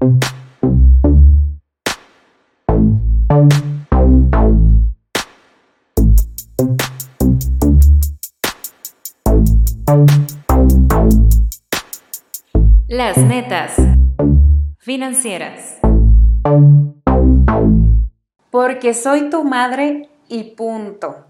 Las netas financieras. Porque soy tu madre y punto.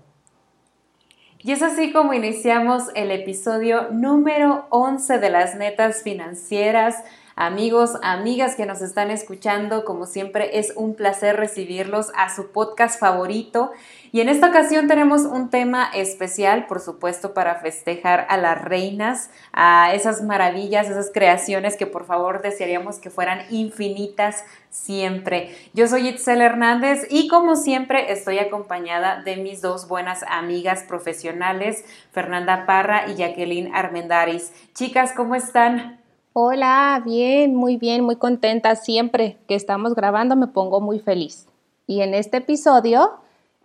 Y es así como iniciamos el episodio número 11 de las netas financieras. Amigos, amigas que nos están escuchando, como siempre es un placer recibirlos a su podcast favorito. Y en esta ocasión tenemos un tema especial, por supuesto, para festejar a las reinas, a esas maravillas, esas creaciones que por favor desearíamos que fueran infinitas siempre. Yo soy Itzel Hernández y como siempre estoy acompañada de mis dos buenas amigas profesionales, Fernanda Parra y Jacqueline Armendaris. Chicas, ¿cómo están? Hola, bien, muy bien, muy contenta. Siempre que estamos grabando me pongo muy feliz. Y en este episodio,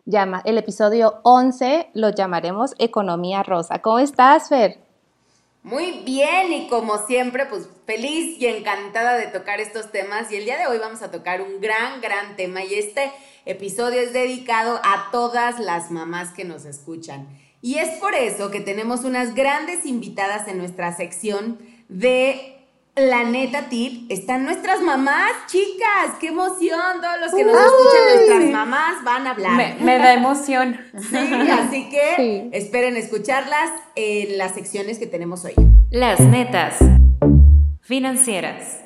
llama, el episodio 11, lo llamaremos Economía Rosa. ¿Cómo estás, Fer? Muy bien y como siempre, pues feliz y encantada de tocar estos temas. Y el día de hoy vamos a tocar un gran, gran tema. Y este episodio es dedicado a todas las mamás que nos escuchan. Y es por eso que tenemos unas grandes invitadas en nuestra sección de la neta tip están nuestras mamás, chicas, qué emoción, todos los que nos escuchan nuestras mamás van a hablar. Me, da emoción. Sí, así que esperen escucharlas en las secciones que tenemos hoy. Las netas financieras.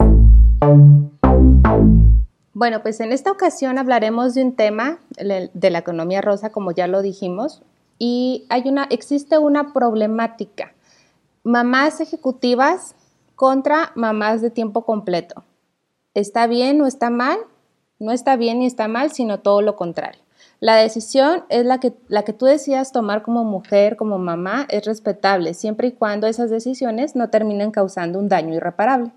Bueno, pues en esta ocasión hablaremos de un tema de la economía rosa, como ya lo dijimos, y hay una, existe una problemática. Mamás ejecutivas contra mamás de tiempo completo. ¿Está bien o está mal? No está bien ni está mal, sino todo lo contrario. La decisión es la que, la que tú decidas tomar como mujer, como mamá, es respetable, siempre y cuando esas decisiones no terminen causando un daño irreparable.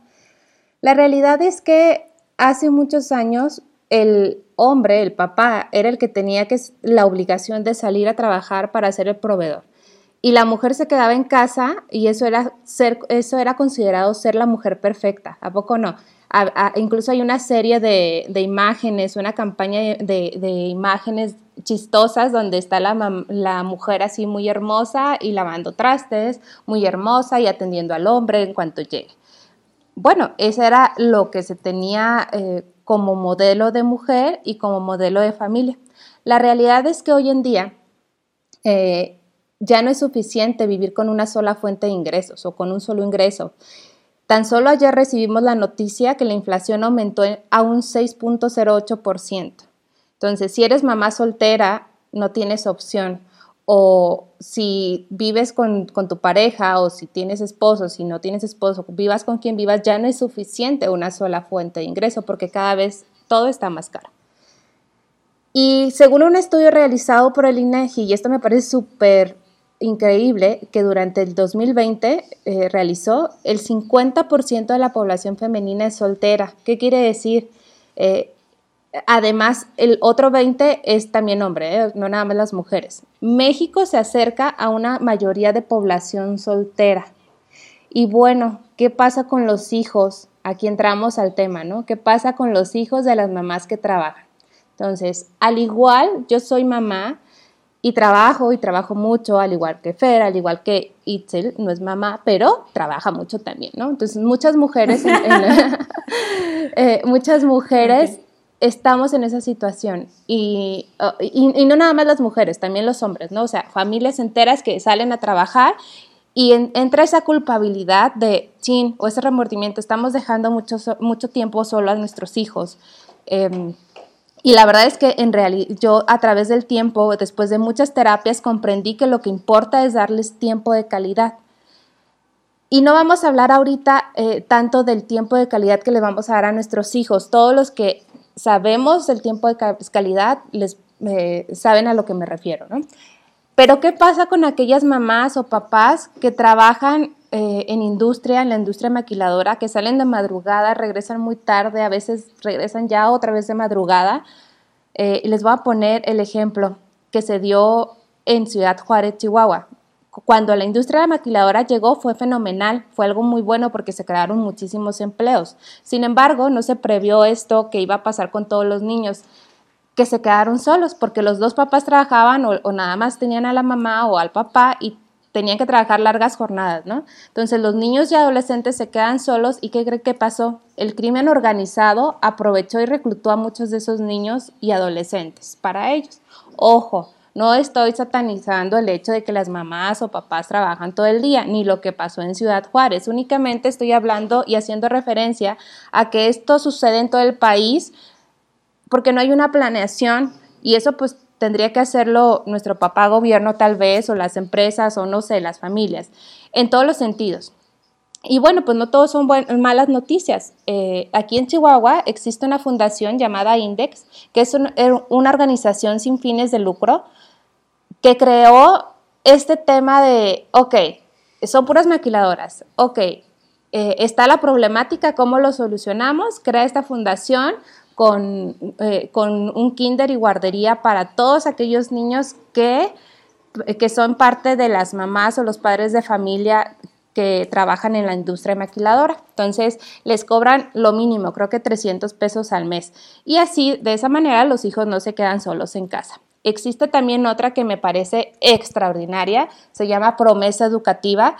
La realidad es que hace muchos años el hombre, el papá, era el que tenía que, la obligación de salir a trabajar para ser el proveedor y la mujer se quedaba en casa y eso era, eso era considerado ser la mujer perfecta, ¿a poco no? incluso hay una serie de, imágenes, una campaña de, imágenes chistosas donde está la, la, mujer así muy hermosa y lavando trastes, muy hermosa y atendiendo al hombre en cuanto llegue. Bueno, eso era lo que se tenía eh, como modelo de mujer y como modelo de familia. La realidad es que hoy en día eh, ya no es suficiente vivir con una sola fuente de ingresos o con un solo ingreso. Tan solo ayer recibimos la noticia que la inflación aumentó a un 6.08%. Entonces, si eres mamá soltera, no tienes opción. O si vives con, tu pareja o si tienes esposo, si no tienes esposo, vivas con quien vivas, ya no es suficiente una sola fuente de ingreso porque cada vez todo está más caro. Y según un estudio realizado por el INEGI, y esto me parece súper increíble que durante el 2020 eh, realizó, el 50% de la población femenina es soltera. ¿Qué quiere decir? Eh, además, el otro 20% es también hombre, eh, no nada más las mujeres. México se acerca a una mayoría de población soltera. Y bueno, ¿qué pasa con los hijos? Aquí entramos al tema, ¿no? ¿Qué pasa con los hijos de las mamás que trabajan? Entonces, al igual, yo soy mamá, y trabajo y trabajo mucho, al igual que Fer, al igual que Itzel, no es mamá, pero trabaja mucho también, ¿no? Entonces, muchas mujeres, eh, muchas mujeres estamos en esa situación y, y, no nada más las mujeres, también los hombres, ¿no? O sea, familias enteras que salen a trabajar y entra esa culpabilidad de, chin, o ese remordimiento, estamos dejando mucho, mucho tiempo solo a nuestros hijos. Eh, y la verdad es que en realidad yo a través del tiempo, después de muchas terapias, comprendí que lo que importa es darles tiempo de calidad. Y no vamos a hablar ahorita eh, tanto del tiempo de calidad que le vamos a dar a nuestros hijos. Todos los que sabemos del tiempo de calidad les eh, saben a lo que me refiero, ¿no? Pero ¿qué pasa con aquellas mamás o papás que trabajan eh, en industria, en la industria maquiladora, que salen de madrugada, regresan muy tarde, a veces regresan ya otra vez de madrugada. Eh, les voy a poner el ejemplo que se dio en Ciudad Juárez, Chihuahua. cuando la industria maquiladora llegó fue fenomenal, fue algo muy bueno porque se crearon muchísimos empleos. Sin embargo, no se previó esto que iba a pasar con todos los niños que se quedaron solos porque los dos papás trabajaban o, nada más tenían a la mamá o al papá y tenían que trabajar largas jornadas, ¿no? Entonces los niños y adolescentes se quedan solos y ¿qué cree que pasó? El crimen organizado aprovechó y reclutó a muchos de esos niños y adolescentes para ellos. Ojo, no estoy satanizando el hecho de que las mamás o papás trabajan todo el día, ni lo que pasó en Ciudad Juárez. Únicamente estoy hablando y haciendo referencia a que esto sucede en todo el país porque no hay una planeación y eso pues tendría que hacerlo nuestro papá gobierno tal vez o las empresas o no sé, las familias, en todos los sentidos. Y bueno, pues no todos son malas noticias. Eh, aquí en Chihuahua existe una fundación llamada Index, que es er, una organización sin fines de lucro, que creó este tema de, ok, son puras maquiladoras, ok, eh, está la problemática, ¿cómo lo solucionamos? Crea esta fundación con, eh, con, un kinder y guardería para todos aquellos niños que, que son parte de las mamás o los padres de familia que trabajan en la industria maquiladora. Entonces, les cobran lo mínimo, creo que 300 pesos al mes. Y así, de esa manera, los hijos no se quedan solos en casa. Existe también otra que me parece extraordinaria, se llama Promesa Educativa.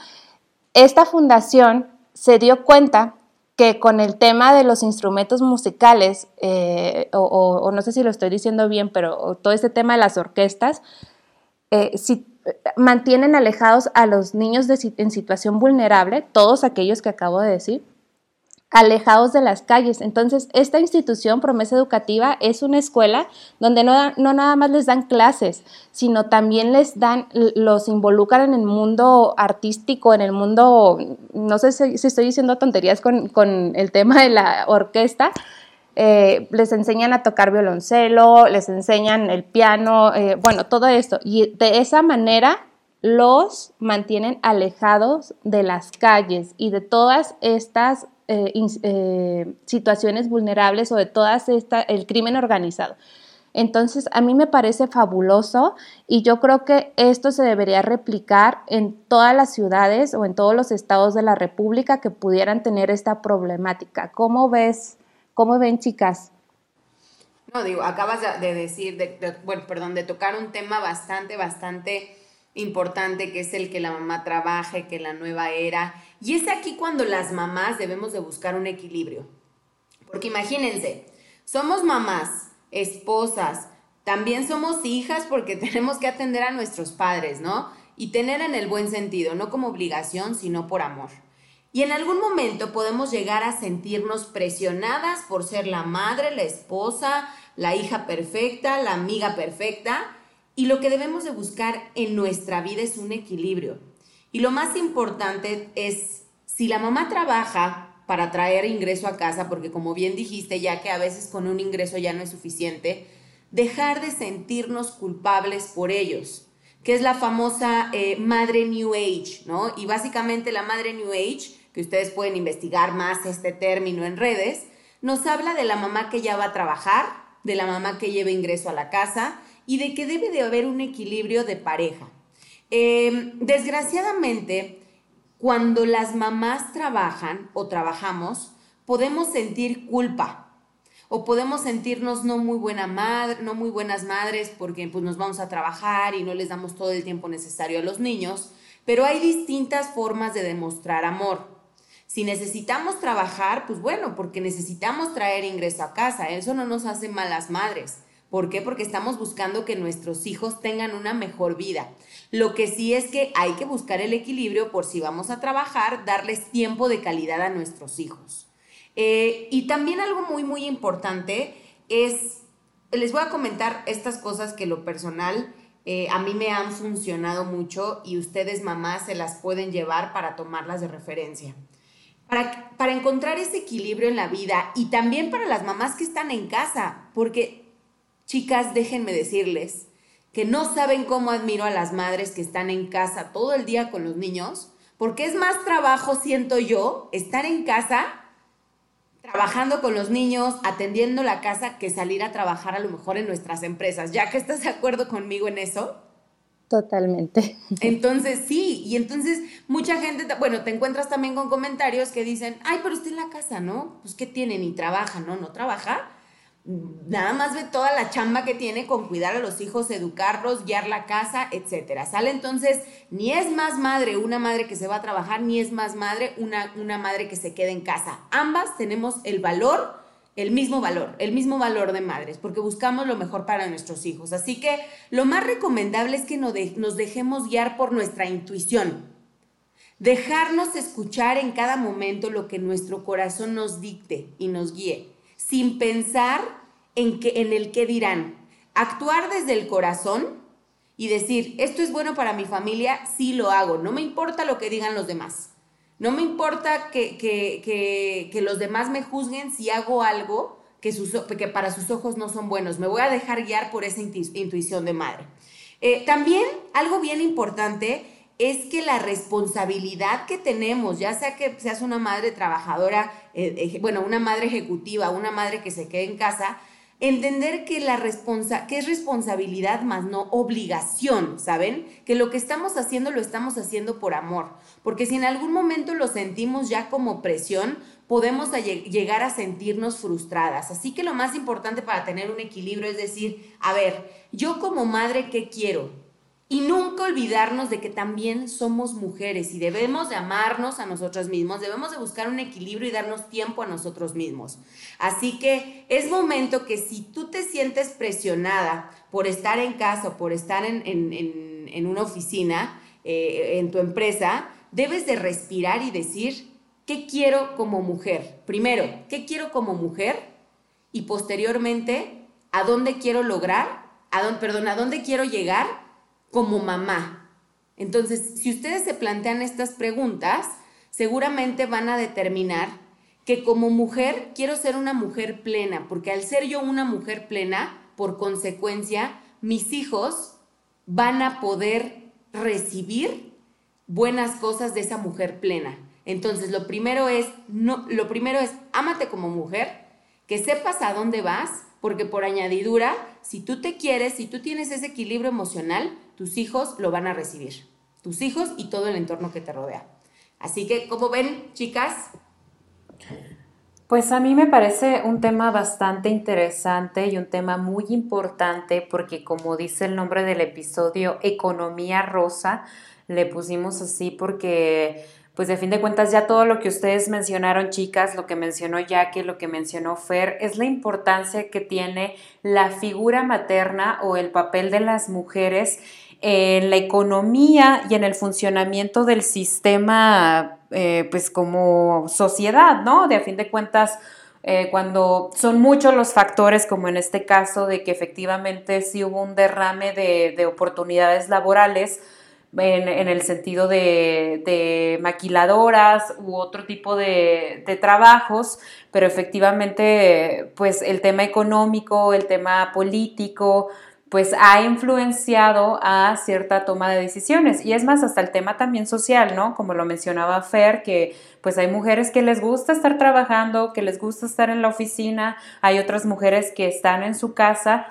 Esta fundación se dio cuenta que con el tema de los instrumentos musicales, eh, o, no sé si lo estoy diciendo bien, pero todo este tema de las orquestas, eh, si mantienen alejados a los niños en situación vulnerable, todos aquellos que acabo de decir, alejados de las calles. Entonces, esta institución, Promesa Educativa, es una escuela donde no, no, nada más les dan clases, sino también les dan, los involucran en el mundo artístico, en el mundo, no sé si, estoy diciendo tonterías con, con, el tema de la orquesta, eh, les enseñan a tocar violoncelo, les enseñan el piano, eh, bueno, todo esto. Y de esa manera los mantienen alejados de las calles y de todas estas eh, situaciones vulnerables o de todas esta, el crimen organizado. Entonces, a mí me parece fabuloso y yo creo que esto se debería replicar en todas las ciudades o en todos los estados de la República que pudieran tener esta problemática. ¿Cómo ves? ¿Cómo ven, chicas? No, digo, acabas de decir, de, bueno, perdón, de tocar un tema bastante, bastante importante, que es el que la mamá trabaje, que la nueva era. Y es aquí cuando las mamás debemos de buscar un equilibrio. Porque imagínense, somos mamás, esposas, también somos hijas porque tenemos que atender a nuestros padres, ¿no? Y tener en el buen sentido, no como obligación, sino por amor. Y en algún momento podemos llegar a sentirnos presionadas por ser la madre, la esposa, la hija perfecta, la amiga perfecta. Y lo que debemos de buscar en nuestra vida es un equilibrio. Y lo más importante es, si la mamá trabaja para traer ingreso a casa, porque como bien dijiste, ya que a veces con un ingreso ya no es suficiente, dejar de sentirnos culpables por ellos, que es la famosa eh, madre New Age, ¿no? Y básicamente la madre New Age que ustedes pueden investigar más este término en redes, nos habla de la mamá que ya va a trabajar, de la mamá que lleva ingreso a la casa y de que debe de haber un equilibrio de pareja. Em, desgraciadamente, cuando las mamás trabajan o trabajamos, podemos sentir culpa o podemos sentirnos no muy buena madre, no muy buenas madres porque pues, nos vamos a trabajar y no les damos todo el tiempo necesario a los niños, pero hay distintas formas de demostrar amor. Si necesitamos trabajar, pues bueno, porque necesitamos traer ingreso a casa. Eso no nos hace malas madres. ¿Por qué? Porque estamos buscando que nuestros hijos tengan una mejor vida. Lo que sí es que hay que buscar el equilibrio por si vamos a trabajar, darles tiempo de calidad a nuestros hijos. Eh, y también algo muy, muy importante es, les voy a comentar estas cosas que lo personal eh, a mí me han funcionado mucho y ustedes mamás se las pueden llevar para tomarlas de referencia para, encontrar ese equilibrio en la vida y también para las mamás que están en casa, porque chicas, déjenme decirles que no saben cómo admiro a las madres que están en casa todo el día con los niños, porque es más trabajo, siento yo, estar en casa trabajando con los niños, atendiendo la casa, que salir a trabajar a lo mejor en nuestras empresas. Ya que estás de acuerdo conmigo en eso. Totalmente. Entonces, sí, y entonces mucha gente, bueno, te encuentras también con comentarios que dicen, ay, pero usted en la casa, ¿no? Pues, ¿qué tiene? Ni trabaja, ¿no? No trabaja. Nada más ve toda la chamba que tiene con cuidar a los hijos, educarlos, guiar la casa, etcétera. Sale entonces, ni es más madre una madre que se va a trabajar, ni es más madre una, una madre que se queda en casa. Ambas tenemos el valor el mismo valor, el mismo valor de madres, porque buscamos lo mejor para nuestros hijos. Así que lo más recomendable es que nos dejemos guiar por nuestra intuición. Dejarnos escuchar en cada momento lo que nuestro corazón nos dicte y nos guíe, sin pensar en, que, en el qué dirán. Actuar desde el corazón y decir, esto es bueno para mi familia, sí lo hago, no me importa lo que digan los demás. No me importa que, los demás me juzguen si hago algo que, que, para sus ojos no son buenos. Me voy a dejar guiar por esa intuición de madre. Eh, también algo bien importante es que la responsabilidad que tenemos, ya sea que seas una madre trabajadora, eh, bueno, una madre ejecutiva, una madre que se quede en casa, entender que, la responsa que es responsabilidad más no obligación, ¿saben? Que lo que estamos haciendo lo estamos haciendo por amor, porque si en algún momento lo sentimos ya como presión, podemos llegar a sentirnos frustradas. Así que lo más importante para tener un equilibrio es decir, a ver, yo como madre, ¿qué quiero? Y nunca olvidarnos de que también somos mujeres y debemos de amarnos a nosotras mismos, debemos de buscar un equilibrio y darnos tiempo a nosotros mismos. Así que es momento que si tú te sientes presionada por estar en casa o por estar en, una oficina, eh, en tu empresa, debes de respirar y decir, ¿qué quiero como mujer? Primero, ¿qué quiero como mujer? Y posteriormente, ¿a dónde quiero lograr? A perdón, ¿a dónde quiero llegar? Como mamá. Entonces, si ustedes se plantean estas preguntas, seguramente van a determinar que como mujer quiero ser una mujer plena, porque al ser yo una mujer plena, por consecuencia, mis hijos van a poder recibir buenas cosas de esa mujer plena. Entonces, lo primero es no lo primero es ámate como mujer, que sepas a dónde vas, porque por añadidura, si tú te quieres, si tú tienes ese equilibrio emocional, tus hijos lo van a recibir. Tus hijos y todo el entorno que te rodea. Así que, ¿cómo ven, chicas? Pues a mí me parece un tema bastante interesante y un tema muy importante porque como dice el nombre del episodio, economía rosa, le pusimos así porque pues de fin de cuentas ya todo lo que ustedes mencionaron, chicas, lo que mencionó Jackie, lo que mencionó Fer, es la importancia que tiene la figura materna o el papel de las mujeres en la economía y en el funcionamiento del sistema, eh, pues como sociedad, ¿no? De a fin de cuentas, eh, cuando son muchos los factores, como en este caso, de que efectivamente sí hubo un derrame de, oportunidades laborales, en, el sentido de, maquiladoras u otro tipo de, de, trabajos, pero efectivamente, pues el tema económico, el tema político, pues ha influenciado a cierta toma de decisiones. Y es más, hasta el tema también social, ¿no? Como lo mencionaba Fer, que pues hay mujeres que les gusta estar trabajando, que les gusta estar en la oficina, hay otras mujeres que están en su casa.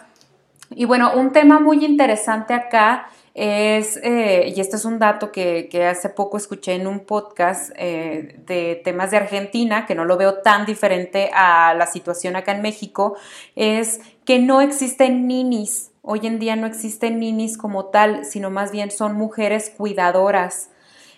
Y bueno, un tema muy interesante acá es, eh, y este es un dato que, hace poco escuché en un podcast eh, de temas de Argentina, que no lo veo tan diferente a la situación acá en México, es que no existen ninis Hoy en día no existen ninis como tal, sino más bien son mujeres cuidadoras.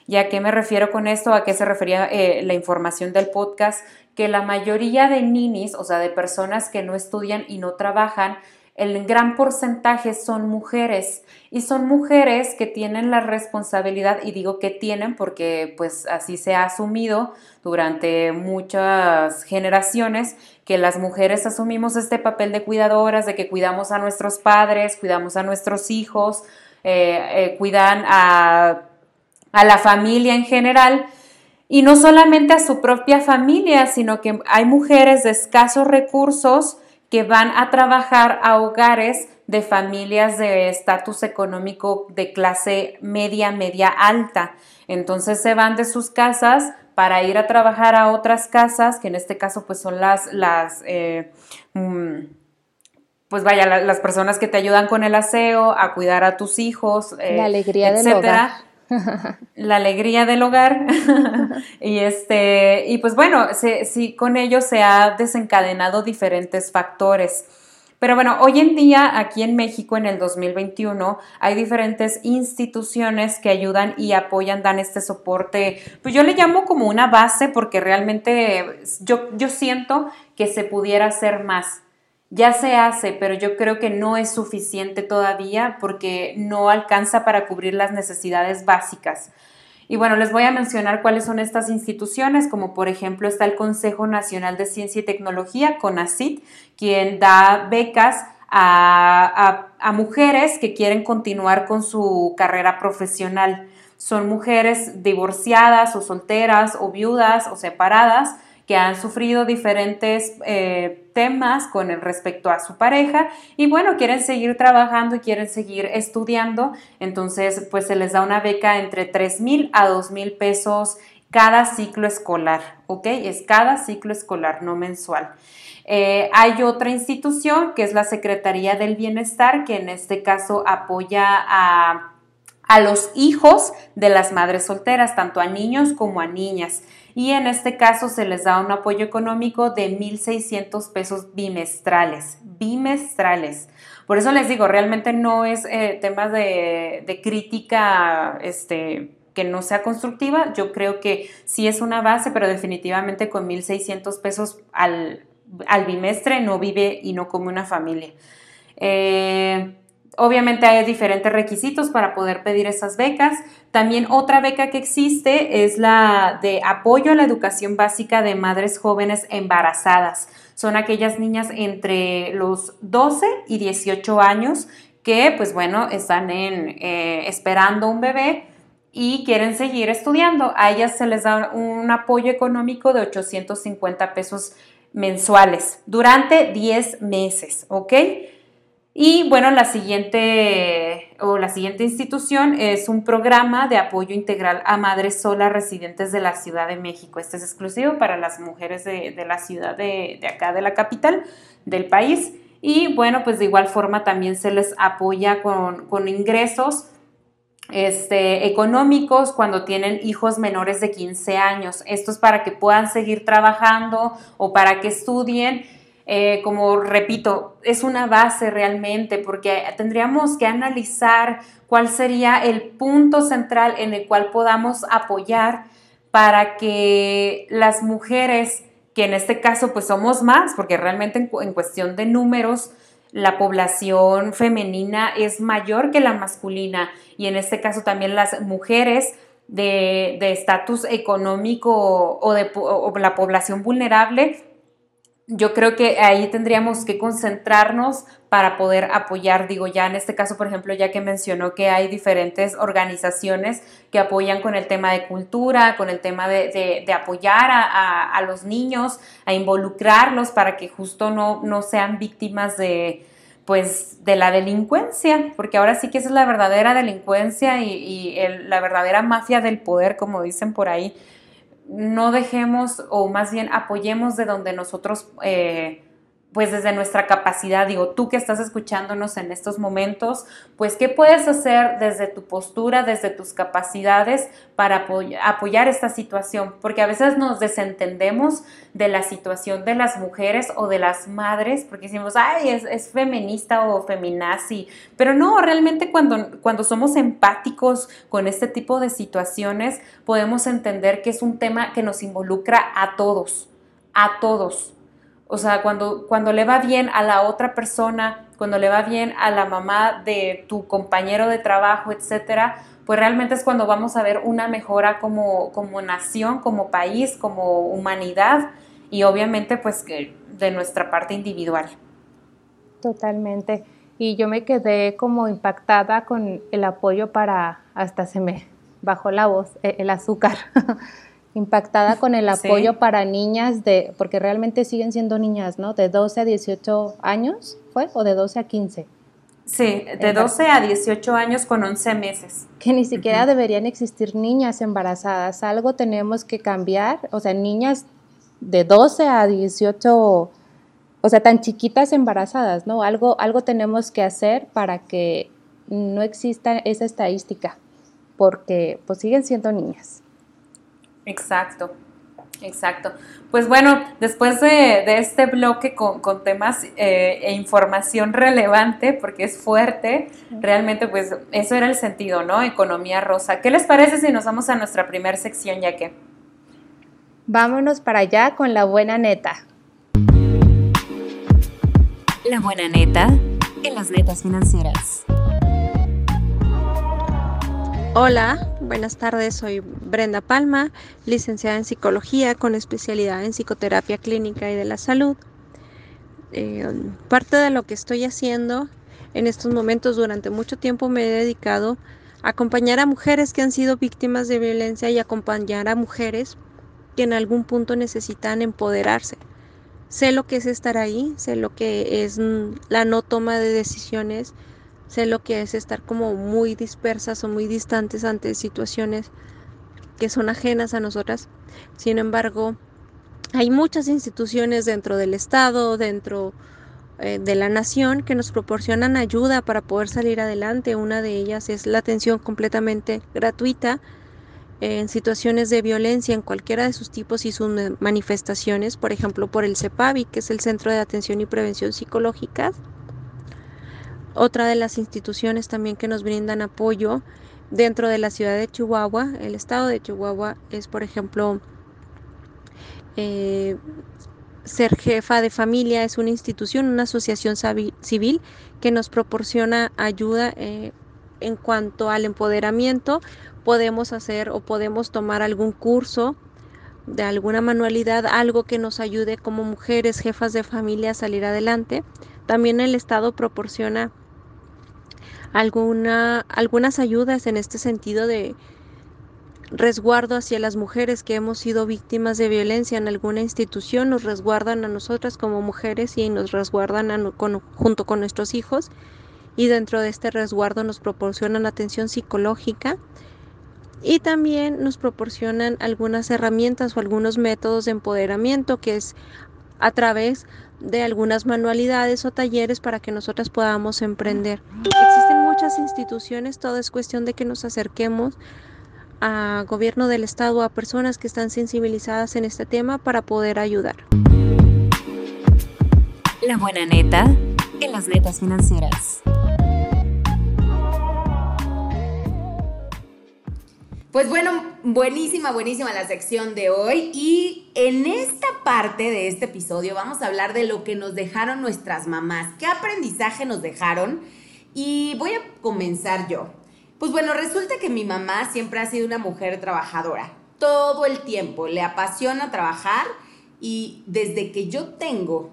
¿Y a qué me refiero con esto? ¿A qué se refería eh, la información del podcast? Que la mayoría de ninis, o sea, de personas que no estudian y no trabajan, el gran porcentaje son mujeres. Y son mujeres que tienen la responsabilidad y digo que tienen porque pues así se ha asumido durante muchas generaciones que las mujeres asumimos este papel de cuidadoras, de que cuidamos a nuestros padres, cuidamos a nuestros hijos, eh, eh, cuidan a, a la familia en general. Y no solamente a su propia familia, sino que hay mujeres de escasos recursos que van a trabajar a hogares de familias de estatus económico de clase media, media alta. Entonces se van de sus casas para ir a trabajar a otras casas, que en este caso pues son las, las eh, mm, pues vaya, las personas que te ayudan con el aseo, a cuidar a tus hijos, eh, la alegría del hogar. La alegría del hogar. y este, y pues bueno, sí, con ello se ha desencadenado diferentes factores. Pero bueno, hoy en día aquí en México en el 2021 hay diferentes instituciones que ayudan y apoyan, dan este soporte, pues yo le llamo como una base porque realmente yo, yo siento que se pudiera hacer más. Ya se hace, pero yo creo que no es suficiente todavía porque no alcanza para cubrir las necesidades básicas. Y bueno, les voy a mencionar cuáles son estas instituciones, como por ejemplo está el Consejo Nacional de Ciencia y Tecnología, CONACIT, quien da becas a, mujeres que quieren continuar con su carrera profesional. Son mujeres divorciadas o solteras o viudas o separadas han sufrido diferentes eh, temas con respecto a su pareja y bueno, quieren seguir trabajando y quieren seguir estudiando, entonces pues se les da una beca entre 3 mil a 2 mil pesos cada ciclo escolar, ¿ok? Es cada ciclo escolar, no mensual. Eh, hay otra institución que es la Secretaría del Bienestar, que en este caso apoya a, a los hijos de las madres solteras, tanto a niños como a niñas y en este caso se les da un apoyo económico de 1.600 pesos bimestrales, bimestrales. Por eso les digo, realmente no es eh, tema de, crítica este, que no sea constructiva. Yo creo que sí es una base, pero definitivamente con 1.600 pesos al, al, bimestre no vive y no come una familia. Eh, Obviamente hay diferentes requisitos para poder pedir esas becas. También otra beca que existe es la de apoyo a la educación básica de madres jóvenes embarazadas. Son aquellas niñas entre los 12 y 18 años que, pues bueno, están en, eh, esperando un bebé y quieren seguir estudiando. A ellas se les da un apoyo económico de 850 pesos mensuales durante 10 meses, ¿ok? Y bueno, la siguiente o la siguiente institución es un programa de apoyo integral a madres solas residentes de la Ciudad de México. Este es exclusivo para las mujeres de, la ciudad de, acá, de la capital del país. Y bueno, pues de igual forma también se les apoya con, ingresos este, económicos cuando tienen hijos menores de 15 años. Esto es para que puedan seguir trabajando o para que estudien eh, como repito, es una base realmente porque tendríamos que analizar cuál sería el punto central en el cual podamos apoyar para que las mujeres, que en este caso pues somos más, porque realmente en, cuestión de números, la población femenina es mayor que la masculina y en este caso también las mujeres de estatus económico o de la población vulnerable yo creo que ahí tendríamos que concentrarnos para poder apoyar, digo, ya en este caso, por ejemplo, ya que mencionó que hay diferentes organizaciones que apoyan con el tema de cultura, con el tema de, apoyar a, los niños, a involucrarlos para que justo no, no sean víctimas de, pues, de la delincuencia, porque ahora sí que esa es la verdadera delincuencia y, la verdadera mafia del poder, como dicen por ahí, no dejemos o más bien apoyemos de donde nosotros eh, pues desde nuestra capacidad, digo, tú que estás escuchándonos en estos momentos, pues qué puedes hacer desde tu postura, desde tus capacidades para apoyar esta situación, porque a veces nos desentendemos de la situación de las mujeres o de las madres, porque decimos, ay, es, feminista o feminazi, pero no, realmente cuando, cuando somos empáticos con este tipo de situaciones, podemos entender que es un tema que nos involucra a todos, a todos o sea, cuando, cuando le va bien a la otra persona, cuando le va bien a la mamá de tu compañero de trabajo, etcétera, pues realmente es cuando vamos a ver una mejora como, como nación, como país, como humanidad y obviamente pues de nuestra parte individual. Totalmente. Y yo me quedé como impactada con el apoyo para, hasta se me bajó la voz, e, el azúcar. impactada con el apoyo para niñas de, porque realmente siguen siendo niñas, ¿no? De 12 a 18 años, ¿fue? ¿O de 12 a 15? Sí, de 12 a 18 años con 11 meses. Que ni siquiera deberían existir niñas embarazadas. Algo tenemos que cambiar. O sea, niñas de 12 a 18 o sea, tan chiquitas embarazadas, ¿no? Algo, algo tenemos que hacer para que no exista esa estadística, porque pues siguen siendo niñas. Exacto. Exacto. Pues bueno, después de, este bloque con, temas eh, e información relevante, porque es fuerte, realmente pues eso era el sentido, ¿no? Economía rosa. ¿Qué les parece si nos vamos a nuestra primera sección ya que? Vámonos para allá con la buena neta. La buena neta en las netas financieras. Hola, buenas tardes, soy Brenda Palma, licenciada en psicología con especialidad en psicoterapia clínica y de la salud. Eh, parte de lo que estoy haciendo en estos momentos durante mucho tiempo me he dedicado a acompañar a mujeres que han sido víctimas de violencia y acompañar a mujeres que en algún punto necesitan empoderarse. Sé lo que es estar ahí, sé lo que es la no toma de decisiones, sé lo que es estar como muy dispersas o muy distantes ante situaciones que son ajenas a nosotras. Sin embargo, hay muchas instituciones dentro del Estado, dentro eh, de la nación, que nos proporcionan ayuda para poder salir adelante. Una de ellas es la atención completamente gratuita en situaciones de violencia en cualquiera de sus tipos y sus manifestaciones, por ejemplo, por el CEPAVI, que es el Centro de Atención y Prevención Psicológica otra de las instituciones también que nos brindan apoyo dentro de la ciudad de Chihuahua, el estado de Chihuahua, es por ejemplo eh, ser jefa de familia, es una institución, una asociación civil que nos proporciona ayuda eh, en cuanto al empoderamiento. Podemos hacer o podemos tomar algún curso de alguna manualidad, algo que nos ayude como mujeres jefas de familia a salir adelante. También el Estado proporciona alguna, algunas ayudas en este sentido de resguardo hacia las mujeres que hemos sido víctimas de violencia en alguna institución, nos resguardan a nosotras como mujeres y nos resguardan junto con nuestros hijos. Y dentro de este resguardo nos proporcionan atención psicológica y también nos proporcionan algunas herramientas o algunos métodos de empoderamiento que es a través de algunas manualidades o talleres para que nosotras podamos emprender. Existen muchas instituciones, todo es cuestión de que nos acerquemos a gobierno del estado, a personas que están sensibilizadas en este tema para poder ayudar. La buena neta en las netas financieras. Pues bueno, buenísima, buenísima la sección de hoy. Y en esta parte de este episodio vamos a hablar de lo que nos dejaron nuestras mamás, qué aprendizaje nos dejaron y voy a comenzar yo. Pues bueno, resulta que mi mamá siempre ha sido una mujer trabajadora, todo el tiempo, le apasiona trabajar y desde que yo tengo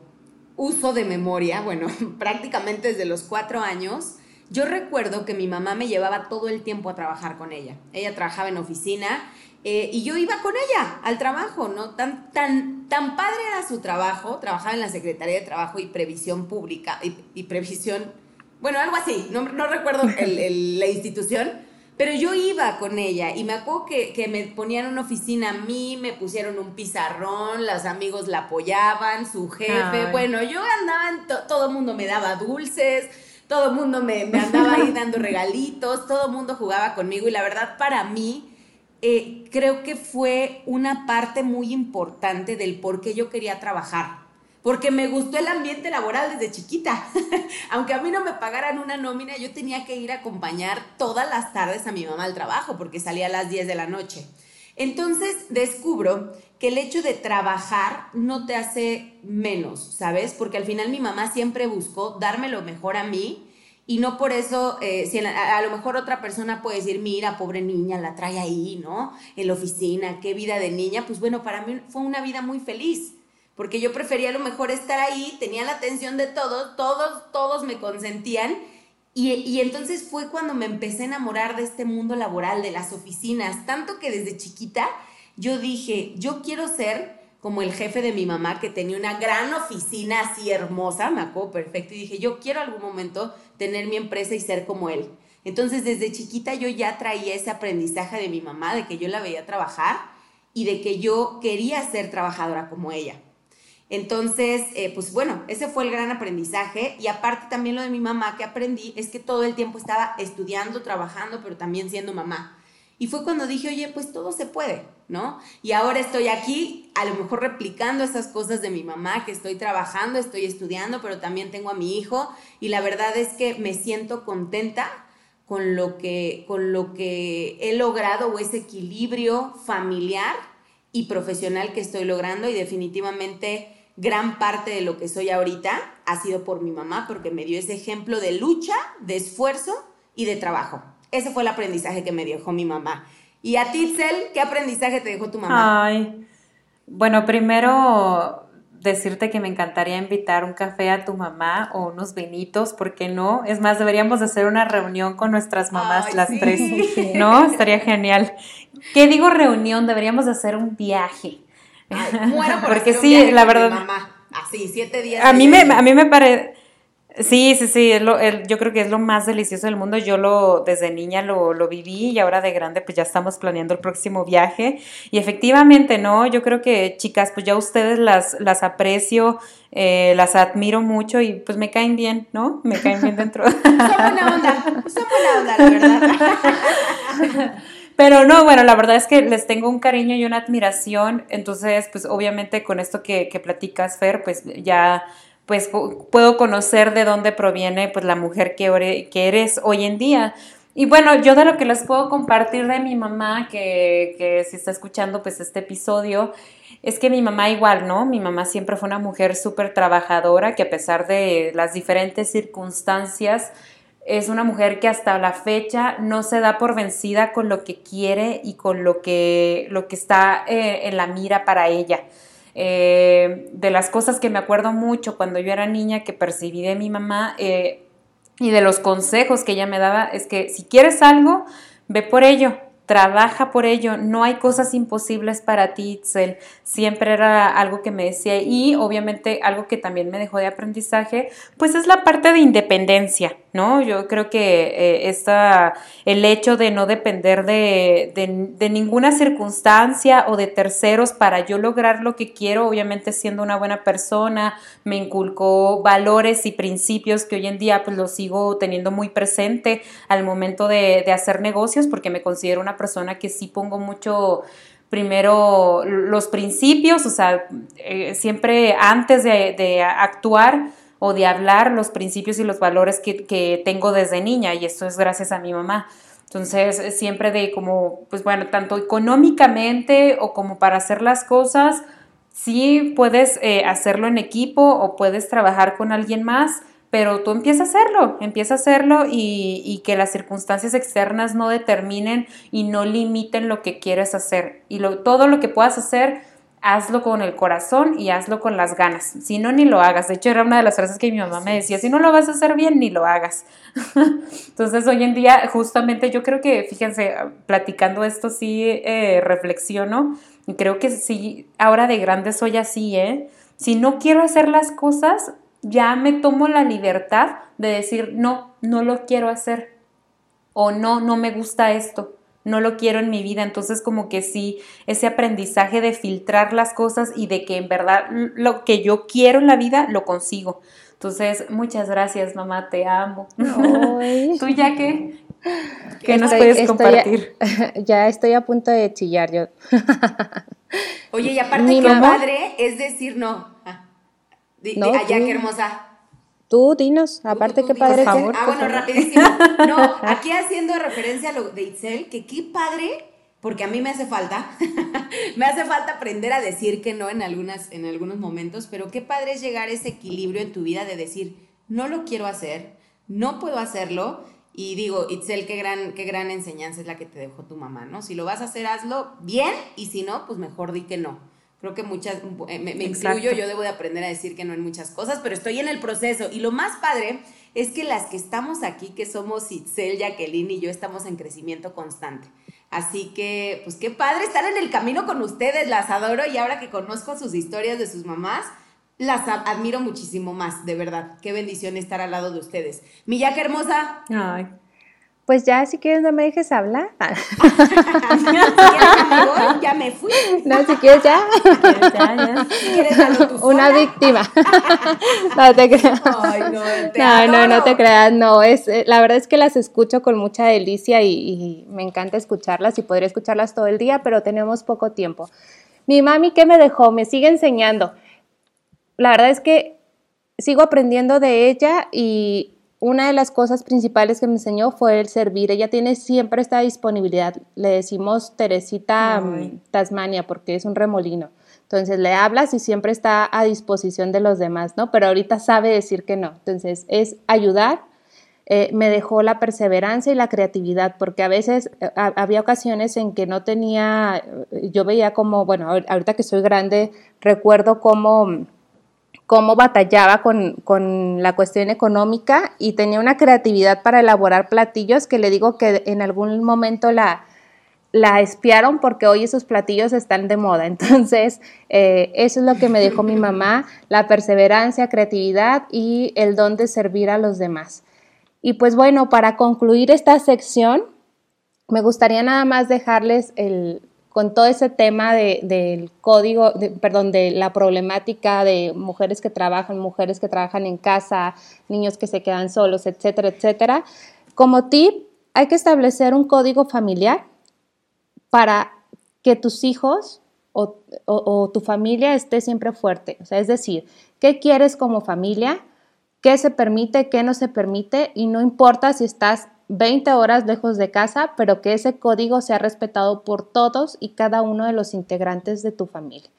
uso de memoria, bueno, prácticamente desde los cuatro años, yo recuerdo que mi mamá me llevaba todo el tiempo a trabajar con ella. Ella trabajaba en oficina eh, y yo iba con ella al trabajo, ¿no? Tan, tan, tan padre era su trabajo, trabajaba en la Secretaría de Trabajo y Previsión Pública y, Previsión, bueno, algo así, no, recuerdo la institución, pero yo iba con ella y me acuerdo que, que, me ponían una oficina a mí, me pusieron un pizarrón, los amigos la apoyaban, su jefe, bueno, yo andaba, en todo el mundo me daba dulces todo el mundo me, andaba ahí dando regalitos, todo el mundo jugaba conmigo y la verdad para mí eh, creo que fue una parte muy importante del por qué yo quería trabajar. Porque me gustó el ambiente laboral desde chiquita. Aunque a mí no me pagaran una nómina, yo tenía que ir a acompañar todas las tardes a mi mamá al trabajo porque salía a las 10 de la noche. Entonces descubro que el hecho de trabajar no te hace menos, ¿sabes? Porque al final mi mamá siempre buscó darme lo mejor a mí y no por eso, eh, si a, lo mejor otra persona puede decir, mira, pobre niña, la trae ahí, ¿no? En la oficina, qué vida de niña. Pues bueno, para mí fue una vida muy feliz, porque yo prefería a lo mejor estar ahí, tenía la atención de todos, todos, todos me consentían y, entonces fue cuando me empecé a enamorar de este mundo laboral, de las oficinas, tanto que desde chiquita yo dije, yo quiero ser como el jefe de mi mamá que tenía una gran oficina así hermosa, me acuerdo perfecto, y dije, yo quiero algún momento tener mi empresa y ser como él. Entonces desde chiquita yo ya traía ese aprendizaje de mi mamá, de que yo la veía trabajar y de que yo quería ser trabajadora como ella. Entonces, eh, pues bueno, ese fue el gran aprendizaje. Y aparte también lo de mi mamá que aprendí es que todo el tiempo estaba estudiando, trabajando, pero también siendo mamá. Y fue cuando dije, oye, pues todo se puede, ¿no? Y ahora estoy aquí, a lo mejor replicando esas cosas de mi mamá, que estoy trabajando, estoy estudiando, pero también tengo a mi hijo. Y la verdad es que me siento contenta con lo que, con lo que he logrado o ese equilibrio familiar y profesional que estoy logrando. Y definitivamente gran parte de lo que soy ahorita ha sido por mi mamá, porque me dio ese ejemplo de lucha, de esfuerzo y de trabajo. Ese fue el aprendizaje que me dejó mi mamá. Y a Titzel, ¿qué aprendizaje te dejó tu mamá? Ay, bueno, primero decirte que me encantaría invitar un café a tu mamá o unos vinitos, ¿por qué no? Es más, deberíamos hacer una reunión con nuestras mamás las tres, ¿no? Estaría genial. ¿Qué digo reunión? Deberíamos hacer un viaje. Porque sí, la verdad. Mamá. Así, siete días. A mí me, a mí me parece Sí, sí, sí, yo creo que es lo más delicioso del mundo. Yo lo desde niña lo, lo, viví y ahora de grande pues ya estamos planeando el próximo viaje. Y efectivamente, ¿no? Yo creo que chicas, pues ya ustedes las, las aprecio, eh, las admiro mucho y pues me caen bien, ¿no? Me caen bien dentro. son buena onda, son buena onda, la verdad. Pero no, bueno, la verdad es que les tengo un cariño y una admiración. Entonces, pues obviamente con esto que, que platicas, Fer, pues ya pues puedo conocer de dónde proviene pues la mujer que, que eres hoy en día. Y bueno, yo de lo que les puedo compartir de mi mamá, que, que si está escuchando pues este episodio, es que mi mamá igual, ¿no? Mi mamá siempre fue una mujer súper trabajadora, que a pesar de las diferentes circunstancias, es una mujer que hasta la fecha no se da por vencida con lo que quiere y con lo que, lo que está eh, en la mira para ella. Eh, de las cosas que me acuerdo mucho cuando yo era niña que percibí de mi mamá eh, y de los consejos que ella me daba es que si quieres algo, ve por ello, trabaja por ello, no hay cosas imposibles para ti, Itzel. Siempre era algo que me decía y obviamente algo que también me dejó de aprendizaje, pues es la parte de independencia, ¿no? Yo creo que eh, el hecho de no depender de, de, ninguna circunstancia o de terceros para yo lograr lo que quiero, obviamente siendo una buena persona, me inculcó valores y principios que hoy en día pues los sigo teniendo muy presente al momento de, de hacer negocios porque me considero una persona que sí pongo mucho primero los principios, o sea, eh, siempre antes de, actuar o de hablar los principios y los valores que, tengo desde niña y esto es gracias a mi mamá. Entonces, siempre de como, pues bueno, tanto económicamente o como para hacer las cosas, sí puedes eh, hacerlo en equipo o puedes trabajar con alguien más, pero tú empieza a hacerlo, empieza a hacerlo y, que las circunstancias externas no determinen y no limiten lo que quieres hacer. Y lo, todo lo que puedas hacer, hazlo con el corazón y hazlo con las ganas. Si no, ni lo hagas. De hecho, era una de las frases que mi mamá me decía, si no lo vas a hacer bien, ni lo hagas. Entonces, hoy en día, justamente yo creo que, fíjense, platicando esto, sí eh, reflexiono y creo que sí, ahora de grande soy así, ¿eh? Si no quiero hacer las cosas, ya me tomo la libertad de decir, no, no lo quiero hacer. O no, no me gusta esto. No lo quiero en mi vida. Entonces como que sí, ese aprendizaje de filtrar las cosas y de que en verdad lo que yo quiero en la vida lo consigo. Entonces, muchas gracias, mamá, te amo. ¿Tú ya qué? ¿Qué nos puedes compartir? ya estoy a punto de chillar yo. Oye, y aparte Mi que padre es decir no. Ah no, allá, qué hermosa. Tú, dinos, aparte qué padre. ah, bueno, rapidísimo. No, aquí haciendo referencia a lo de Itzel, que qué padre, porque a mí me hace falta, me hace falta aprender a decir que no en, algunas, en algunos momentos, pero qué padre es llegar a ese equilibrio en tu vida de decir, no lo quiero hacer, no puedo hacerlo, y digo, Itzel, qué gran, qué gran enseñanza es la que te dejó tu mamá, ¿no? Si lo vas a hacer, hazlo bien, y si no, pues mejor di que no. Creo que muchas, eh, me, incluyo, yo debo de aprender a decir que no en muchas cosas, pero estoy en el proceso. Y lo más padre es que las que estamos aquí, que somos Itzel, Jacqueline y yo, estamos en crecimiento constante. Así que, pues qué padre estar en el camino con ustedes, las adoro y ahora que conozco sus historias de sus mamás, las admiro muchísimo más, de verdad. Qué bendición estar al lado de ustedes. Mi Jack hermosa. Ay. Pues ya, si quieres, no me dejes hablar. ya me fui. No, si quieres, ya. Si quieres, Una víctima. no te creas. no, no, no te creas. No, es, eh, la verdad es que las escucho con mucha delicia y, y me encanta escucharlas y podría escucharlas todo el día, pero tenemos poco tiempo. Mi mami, ¿qué me dejó? Me sigue enseñando. La verdad es que sigo aprendiendo de ella y una de las cosas principales que me enseñó fue el servir. Ella tiene siempre esta disponibilidad. Le decimos Teresita mm, Tasmania porque es un remolino. Entonces le hablas y siempre está a disposición de los demás, ¿no? Pero ahorita sabe decir que no. Entonces es ayudar. Eh, me dejó la perseverancia y la creatividad, porque a veces eh, había ocasiones en que no tenía, eh, yo veía como, bueno, ahorita que soy grande, recuerdo cómo cómo batallaba con, la cuestión económica y tenía una creatividad para elaborar platillos que le digo que en algún momento la, la espiaron porque hoy esos platillos están de moda. Entonces, eh, eso es lo que me dejó mi mamá, la perseverancia, creatividad y el don de servir a los demás. Y pues bueno, para concluir esta sección, me gustaría nada más dejarles el, con todo ese tema del código, perdón, de la problemática de mujeres que trabajan, mujeres que trabajan en casa, niños que se quedan solos, etcétera, etcétera. Como tip, hay que establecer un código familiar para que tus hijos o, o tu familia esté siempre fuerte. O sea, es decir, ¿qué quieres como familia? ¿Qué se permite? ¿Qué no se permite? Y no importa si estás 20 horas lejos de casa, pero que ese código sea respetado por todos y cada uno de los integrantes de tu familia.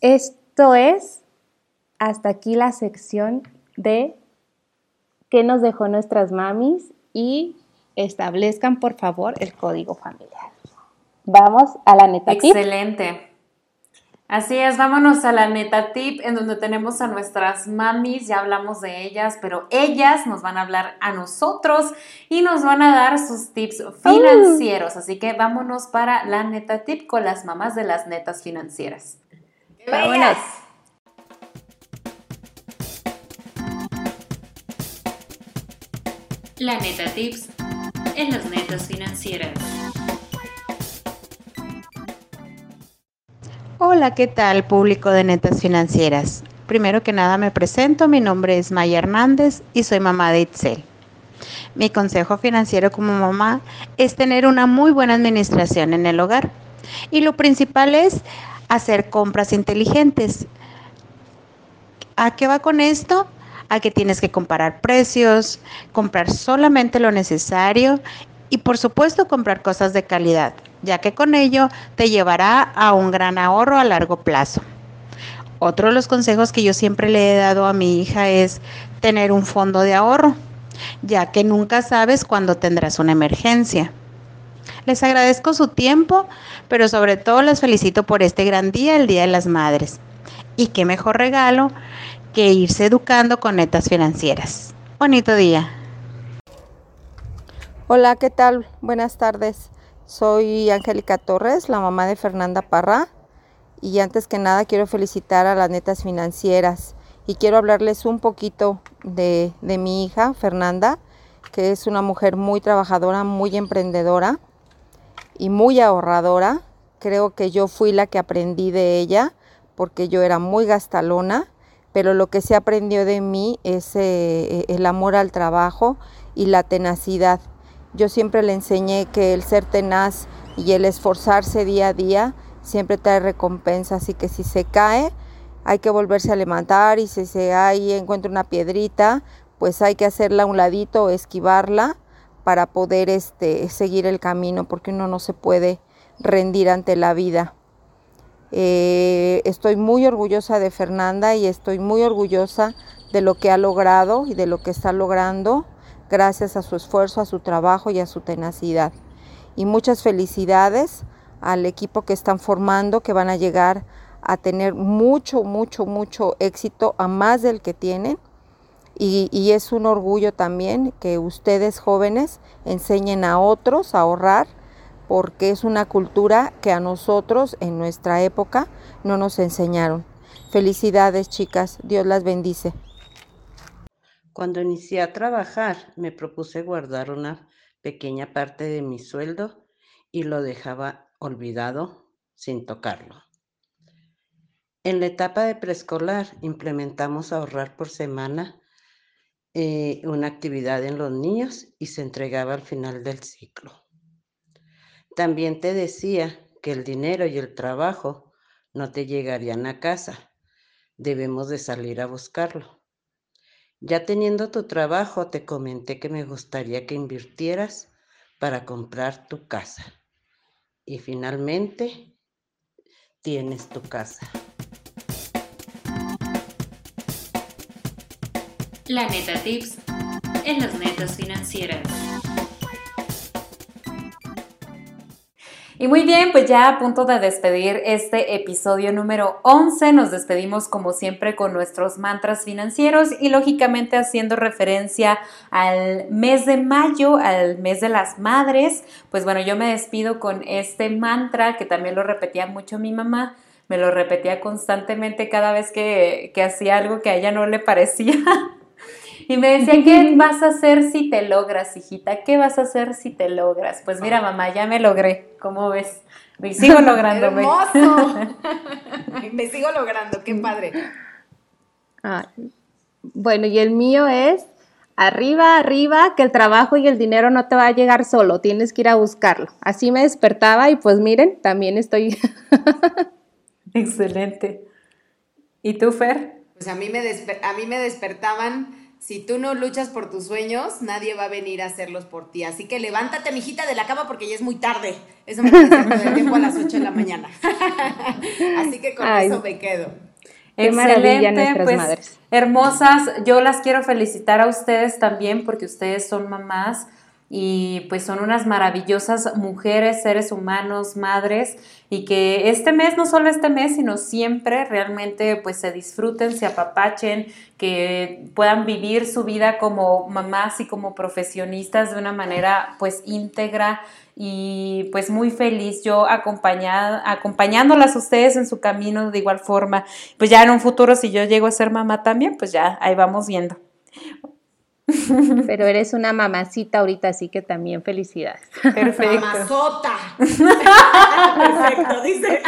Esto es hasta aquí la sección de qué nos dejó nuestras mamis y establezcan por favor el código familiar. Vamos a la neta. Excelente. Así es, vámonos a la neta tip en donde tenemos a nuestras mamis, ya hablamos de ellas, pero ellas nos van a hablar a nosotros y nos van a dar sus tips financieros. Así que vámonos para la neta tip con las mamás de las netas financieras. Vámonos. La neta tips en las netas financieras. Hola, ¿qué tal público de Netas Financieras? Primero que nada me presento, mi nombre es Maya Hernández y soy mamá de Itzel. Mi consejo financiero como mamá es tener una muy buena administración en el hogar y lo principal es hacer compras inteligentes. ¿A qué va con esto? A que tienes que comparar precios, comprar solamente lo necesario y por supuesto comprar cosas de calidad ya que con ello te llevará a un gran ahorro a largo plazo. Otro de los consejos que yo siempre le he dado a mi hija es tener un fondo de ahorro, ya que nunca sabes cuándo tendrás una emergencia. Les agradezco su tiempo, pero sobre todo les felicito por este gran día, el Día de las Madres. Y qué mejor regalo que irse educando con netas financieras. Bonito día. Hola, ¿qué tal? Buenas tardes. Soy Angélica Torres, la mamá de Fernanda Parra. Y antes que nada quiero felicitar a las netas financieras y quiero hablarles un poquito de, mi hija, Fernanda, que es una mujer muy trabajadora, muy emprendedora y muy ahorradora. Creo que yo fui la que aprendí de ella porque yo era muy gastalona, pero lo que se aprendió de mí es eh, el amor al trabajo y la tenacidad. Yo siempre le enseñé que el ser tenaz y el esforzarse día a día siempre trae recompensas y que si se cae hay que volverse a levantar y si se ahí encuentra una piedrita, pues hay que hacerla a un ladito o esquivarla para poder este, seguir el camino porque uno no se puede rendir ante la vida. Eh, estoy muy orgullosa de Fernanda y estoy muy orgullosa de lo que ha logrado y de lo que está logrando gracias a su esfuerzo, a su trabajo y a su tenacidad. Y muchas felicidades al equipo que están formando, que van a llegar a tener mucho, mucho, mucho éxito, a más del que tienen. Y, es un orgullo también que ustedes jóvenes enseñen a otros a ahorrar, porque es una cultura que a nosotros en nuestra época no nos enseñaron. Felicidades chicas, Dios las bendice. Cuando inicié a trabajar, me propuse guardar una pequeña parte de mi sueldo y lo dejaba olvidado sin tocarlo. En la etapa de preescolar implementamos ahorrar por semana eh, una actividad en los niños y se entregaba al final del ciclo. También te decía que el dinero y el trabajo no te llegarían a casa. Debemos de salir a buscarlo. Ya teniendo tu trabajo, te comenté que me gustaría que invirtieras para comprar tu casa. Y finalmente, tienes tu casa. La neta tips en las netas financieras. Y muy bien, pues ya a punto de despedir este episodio número 11, nos despedimos como siempre con nuestros mantras financieros y lógicamente haciendo referencia al mes de mayo, al mes de las madres. Pues bueno, yo me despido con este mantra que también lo repetía mucho mi mamá me lo repetía constantemente cada vez que, que, hacía algo que a ella no le parecía. Y me decía, ¿qué vas a hacer si te logras, hijita? ¿Qué vas a hacer si te logras? Pues mira, mamá, ya me logré. ¿Cómo ves? Me sigo logrando. ¡Hermoso! me sigo logrando, qué padre. bueno, y el mío es arriba, arriba, que el trabajo y el dinero no te va a llegar solo, tienes que ir a buscarlo. Así me despertaba y pues miren, también estoy... Excelente. ¿Y tú, Fer? Pues a mí me, a mí me despertaban si tú no luchas por tus sueños, nadie va a venir a hacerlos por ti. Así que levántate, mijita, de la cama porque ya es muy tarde. Eso me el tiempo a las 8 de la mañana. Así que con eso me quedo. Qué maravilla nuestras pues, madres. Hermosas, yo las quiero felicitar a ustedes también porque ustedes son mamás y pues son unas maravillosas mujeres, seres humanos, madres y que este mes, no solo este mes, sino siempre realmente pues se disfruten, se apapachen, que puedan vivir su vida como mamás y como profesionistas de una manera pues íntegra y pues muy feliz yo acompañada, acompañándolas a ustedes en su camino de igual forma. Pues ya en un futuro si yo llego a ser mamá también, pues ya ahí vamos viendo. Pero eres una mamacita ahorita, así que también felicidades. Perfecto. Mamazota. Perfecto, dice.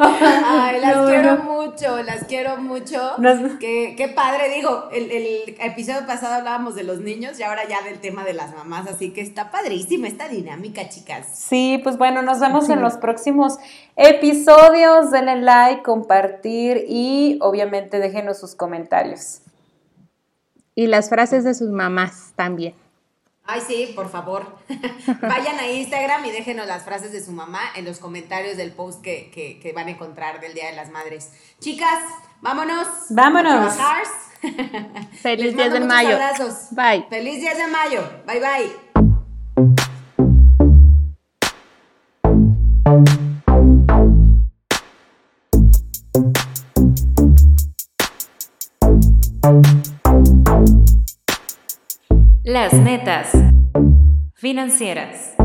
Ay, las quiero mucho, las quiero mucho. Qué, padre, digo, el, el, episodio pasado hablábamos de los niños y ahora ya del tema de las mamás, así que está padrísima esta dinámica, chicas. Sí, pues bueno, nos vemos en los próximos episodios. Denle like, compartir y obviamente déjenos sus comentarios. Y las frases de sus mamás también. Ay, sí, por favor. Vayan a Instagram y déjenos las frases de su mamá en los comentarios del post que, van a encontrar del Día de las Madres. Chicas, vámonos. Vámonos. Feliz Día de Mayo. Bye. Feliz Día de Mayo. Bye, bye. Las netas financieras.